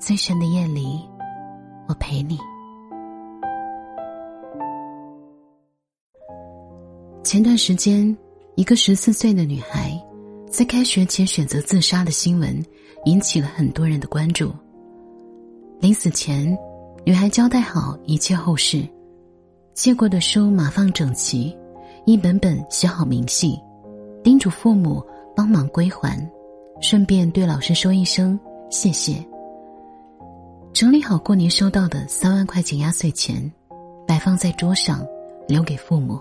最深的夜里，我陪你。前段时间，一个十四岁的女孩在开学前选择自杀的新闻，引起了很多人的关注。临死前，女孩交代好一切后事，借过的书码放整齐，一本本写好明细，叮嘱父母帮忙归还，顺便对老师说一声谢谢。整理好过年收到的三万块钱压岁钱，摆放在桌上，留给父母。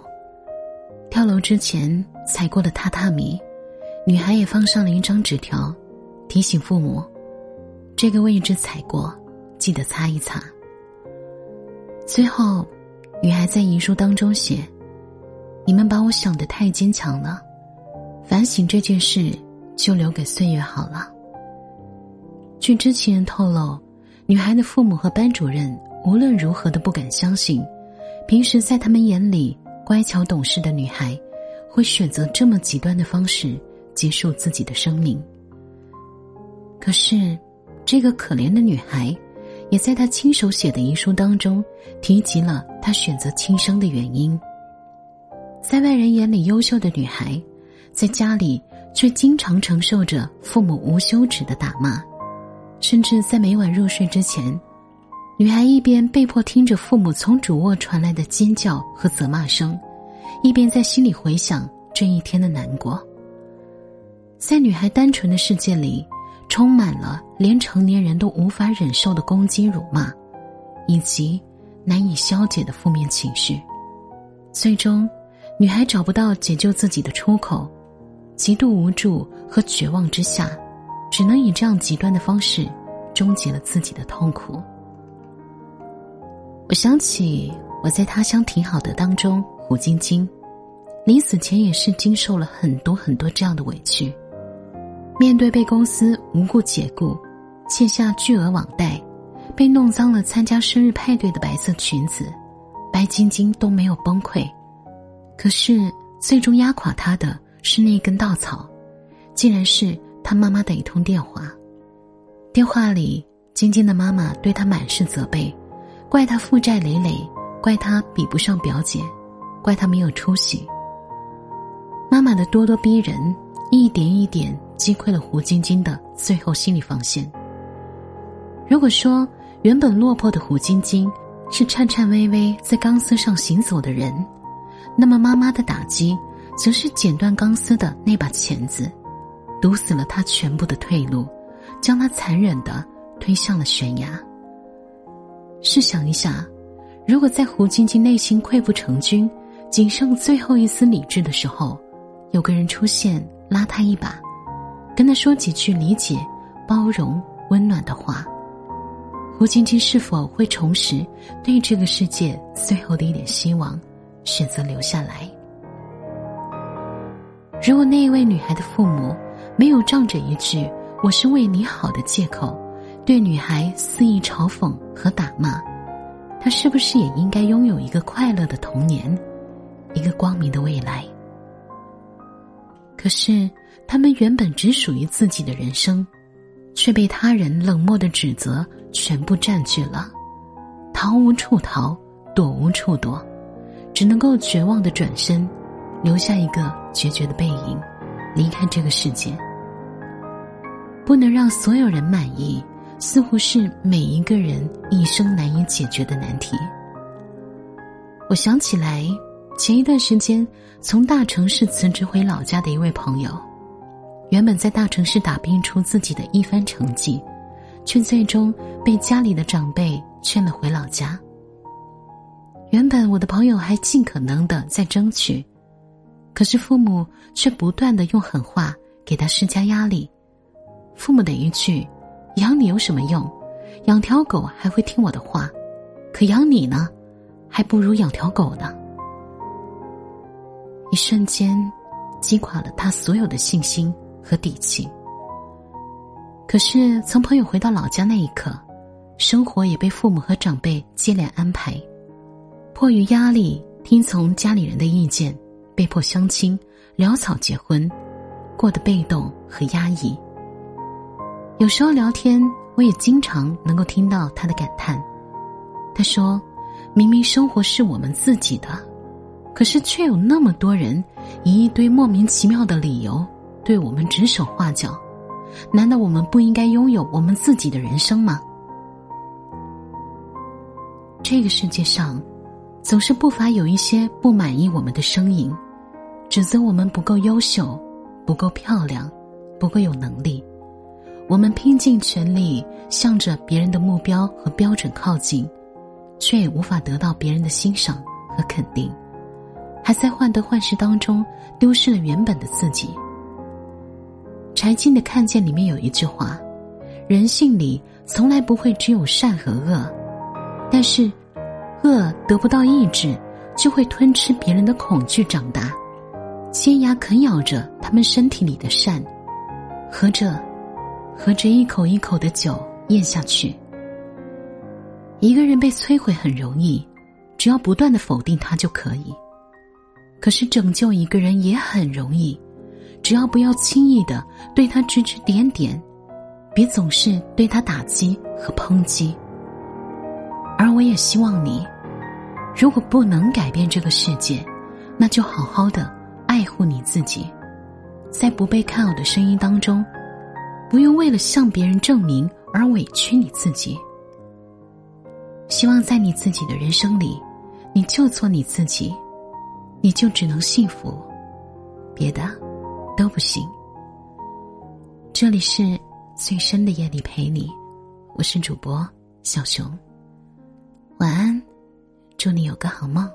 跳楼之前踩过的榻榻米，女孩也放上了一张纸条，提醒父母：这个位置踩过，记得擦一擦。最后，女孩在遗书当中写：“你们把我想的太坚强了，反省这件事就留给岁月好了。”据知情人透露。女孩的父母和班主任无论如何都不敢相信，平时在他们眼里乖巧懂事的女孩，会选择这么极端的方式结束自己的生命。可是，这个可怜的女孩，也在她亲手写的遗书当中提及了她选择轻生的原因。在外人眼里优秀的女孩，在家里却经常承受着父母无休止的打骂。甚至在每晚入睡之前，女孩一边被迫听着父母从主卧传来的尖叫和责骂声，一边在心里回想这一天的难过。在女孩单纯的世界里，充满了连成年人都无法忍受的攻击、辱骂，以及难以消解的负面情绪。最终，女孩找不到解救自己的出口，极度无助和绝望之下。只能以这样极端的方式，终结了自己的痛苦。我想起我在他乡挺好的当中，胡晶晶，临死前也是经受了很多很多这样的委屈。面对被公司无故解雇，欠下巨额网贷，被弄脏了参加生日派对的白色裙子，白晶晶都没有崩溃。可是最终压垮她的是那根稻草，竟然是。他妈妈的一通电话，电话里，晶晶的妈妈对他满是责备，怪他负债累累，怪他比不上表姐，怪他没有出息。妈妈的咄咄逼人，一点一点击溃了胡晶晶的最后心理防线。如果说原本落魄的胡晶晶是颤颤巍巍在钢丝上行走的人，那么妈妈的打击，则是剪断钢丝的那把钳子。堵死了他全部的退路，将他残忍的推向了悬崖。试想一下，如果在胡晶晶内心溃不成军、仅剩最后一丝理智的时候，有个人出现拉他一把，跟他说几句理解、包容、温暖的话，胡晶晶是否会重拾对这个世界最后的一点希望，选择留下来？如果那一位女孩的父母，没有仗着一句“我是为你好”的借口，对女孩肆意嘲讽和打骂，她是不是也应该拥有一个快乐的童年，一个光明的未来？可是，他们原本只属于自己的人生，却被他人冷漠的指责全部占据了，逃无处逃，躲无处躲，只能够绝望的转身，留下一个决绝的背影，离开这个世界。不能让所有人满意，似乎是每一个人一生难以解决的难题。我想起来，前一段时间从大城市辞职回老家的一位朋友，原本在大城市打拼出自己的一番成绩，却最终被家里的长辈劝了回老家。原本我的朋友还尽可能的在争取，可是父母却不断的用狠话给他施加压力。父母的一句：“养你有什么用？养条狗还会听我的话，可养你呢，还不如养条狗呢。一瞬间，击垮了他所有的信心和底气。可是，从朋友回到老家那一刻，生活也被父母和长辈接连安排，迫于压力，听从家里人的意见，被迫相亲，潦草结婚，过得被动和压抑。有时候聊天。我也经常能够听到他的感叹。他说：“明明生活是我们自己的，可是却有那么多人以一堆莫名其妙的理由对我们指手画脚。难道我们不应该拥有我们自己的人生吗？”这个世界上，总是不乏有一些不满意我们的声音，指责我们不够优秀、不够漂亮、不够有能力。我们拼尽全力向着别人的目标和标准靠近，却也无法得到别人的欣赏和肯定，还在患得患失当中丢失了原本的自己。柴静的《看见》里面有一句话：“人性里从来不会只有善和恶，但是恶得不到抑制，就会吞吃别人的恐惧长大，尖牙啃咬着他们身体里的善，合着。”喝着一口一口的酒咽下去。一个人被摧毁很容易，只要不断的否定他就可以。可是拯救一个人也很容易，只要不要轻易的对他指指点点，别总是对他打击和抨击。而我也希望你，如果不能改变这个世界，那就好好的爱护你自己，在不被看好的声音当中。不用为了向别人证明而委屈你自己。希望在你自己的人生里，你就做你自己，你就只能幸福，别的都不行。这里是最深的夜里陪你，我是主播小熊，晚安，祝你有个好梦。